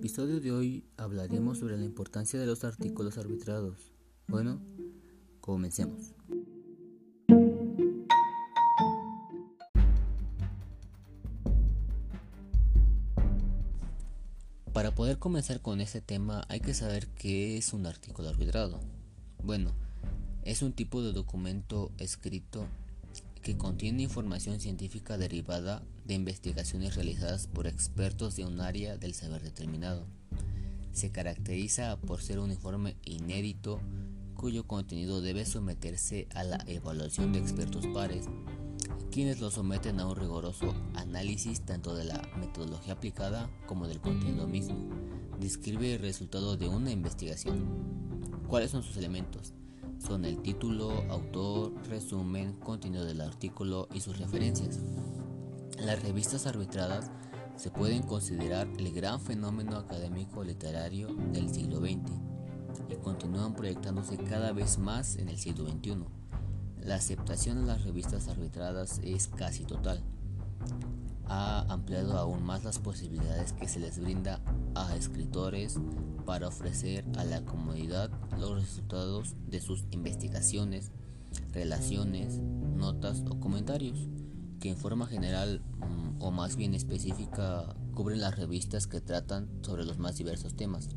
episodio de hoy hablaremos sobre la importancia de los artículos arbitrados. Bueno, comencemos. Para poder comenzar con este tema hay que saber qué es un artículo arbitrado. Bueno, es un tipo de documento escrito que contiene información científica derivada de investigaciones realizadas por expertos de un área del saber determinado. Se caracteriza por ser un informe inédito cuyo contenido debe someterse a la evaluación de expertos pares, quienes lo someten a un riguroso análisis tanto de la metodología aplicada como del contenido mismo. Describe el resultado de una investigación. ¿Cuáles son sus elementos? Son el título, autor, resumen, contenido del artículo y sus referencias. Las revistas arbitradas se pueden considerar el gran fenómeno académico literario del siglo XX y continúan proyectándose cada vez más en el siglo XXI. La aceptación de las revistas arbitradas es casi total. Ha ampliado aún más las posibilidades que se les brinda a escritores para ofrecer a la comunidad los resultados de sus investigaciones, relaciones, notas o comentarios, que en forma general mm, o más bien específica cubren las revistas que tratan sobre los más diversos temas.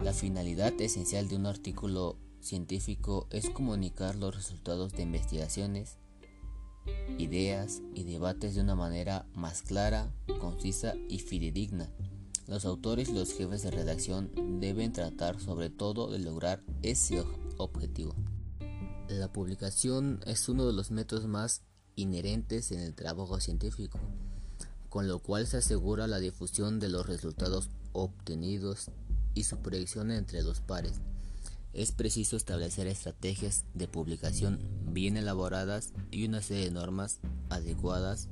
La finalidad esencial de un artículo científico es comunicar los resultados de investigaciones, ideas y debates de una manera más clara, concisa y fidedigna los autores y los jefes de redacción deben tratar sobre todo de lograr ese objetivo. La publicación es uno de los métodos más inherentes en el trabajo científico, con lo cual se asegura la difusión de los resultados obtenidos y su proyección entre los pares. Es preciso establecer estrategias de publicación bien elaboradas y una serie de normas adecuadas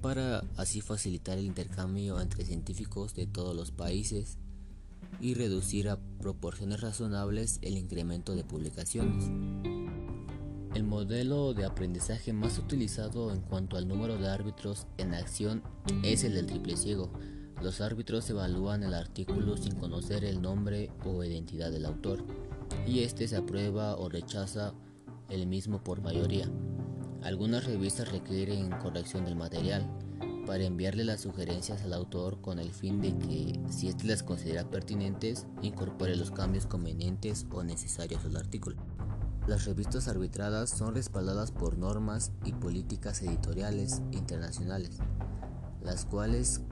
para así facilitar el intercambio entre científicos de todos los países y reducir a proporciones razonables el incremento de publicaciones. El modelo de aprendizaje más utilizado en cuanto al número de árbitros en acción es el del triple ciego. Los árbitros evalúan el artículo sin conocer el nombre o identidad del autor y éste se aprueba o rechaza el mismo por mayoría. Algunas revistas requieren corrección del material para enviarle las sugerencias al autor con el fin de que, si éste las considera pertinentes, incorpore los cambios convenientes o necesarios al artículo. Las revistas arbitradas son respaldadas por normas y políticas editoriales internacionales, las cuales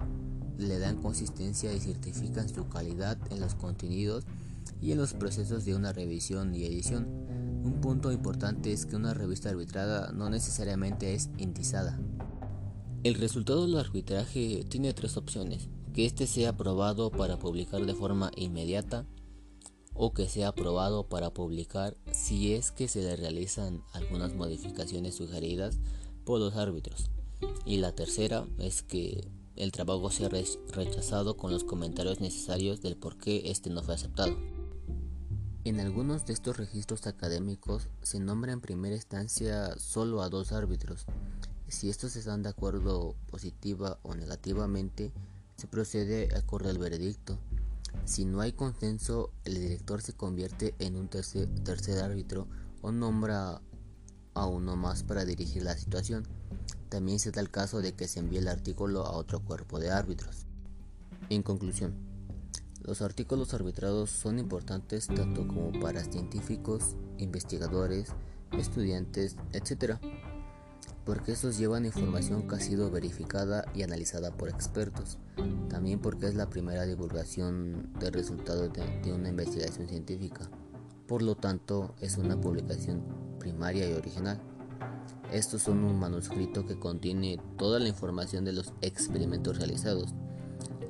le dan consistencia y certifican su calidad en los contenidos y en los procesos de una revisión y edición. Un punto importante es que una revista arbitrada no necesariamente es indizada. El resultado del arbitraje tiene tres opciones, que éste sea aprobado para publicar de forma inmediata o que sea aprobado para publicar si es que se le realizan algunas modificaciones sugeridas por los árbitros. Y la tercera es que el trabajo sea rechazado con los comentarios necesarios del por qué este no fue aceptado. En algunos de estos registros académicos se nombra en primera instancia solo a dos árbitros. Si estos están de acuerdo positiva o negativamente, se procede acorde al veredicto. Si no hay consenso, el director se convierte en un tercer, tercer árbitro o nombra a uno más para dirigir la situación. También se da el caso de que se envíe el artículo a otro cuerpo de árbitros. En conclusión, los artículos arbitrados son importantes tanto como para científicos, investigadores, estudiantes, etc. Porque estos llevan información que ha sido verificada y analizada por expertos. También porque es la primera divulgación de resultados de, una investigación científica. Por lo tanto, es una publicación primaria y original. Estos son un manuscrito que contiene toda la información de los experimentos realizados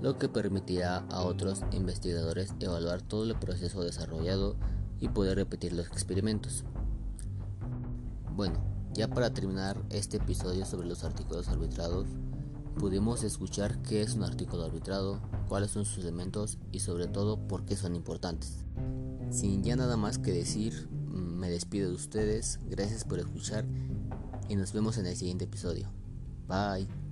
lo que permitirá a otros investigadores evaluar todo el proceso desarrollado y poder repetir los experimentos. Bueno, ya para terminar este episodio sobre los artículos arbitrados, pudimos escuchar qué es un artículo arbitrado, cuáles son sus elementos y sobre todo por qué son importantes. Sin ya nada más que decir, me despido de ustedes, gracias por escuchar y nos vemos en el siguiente episodio. Bye.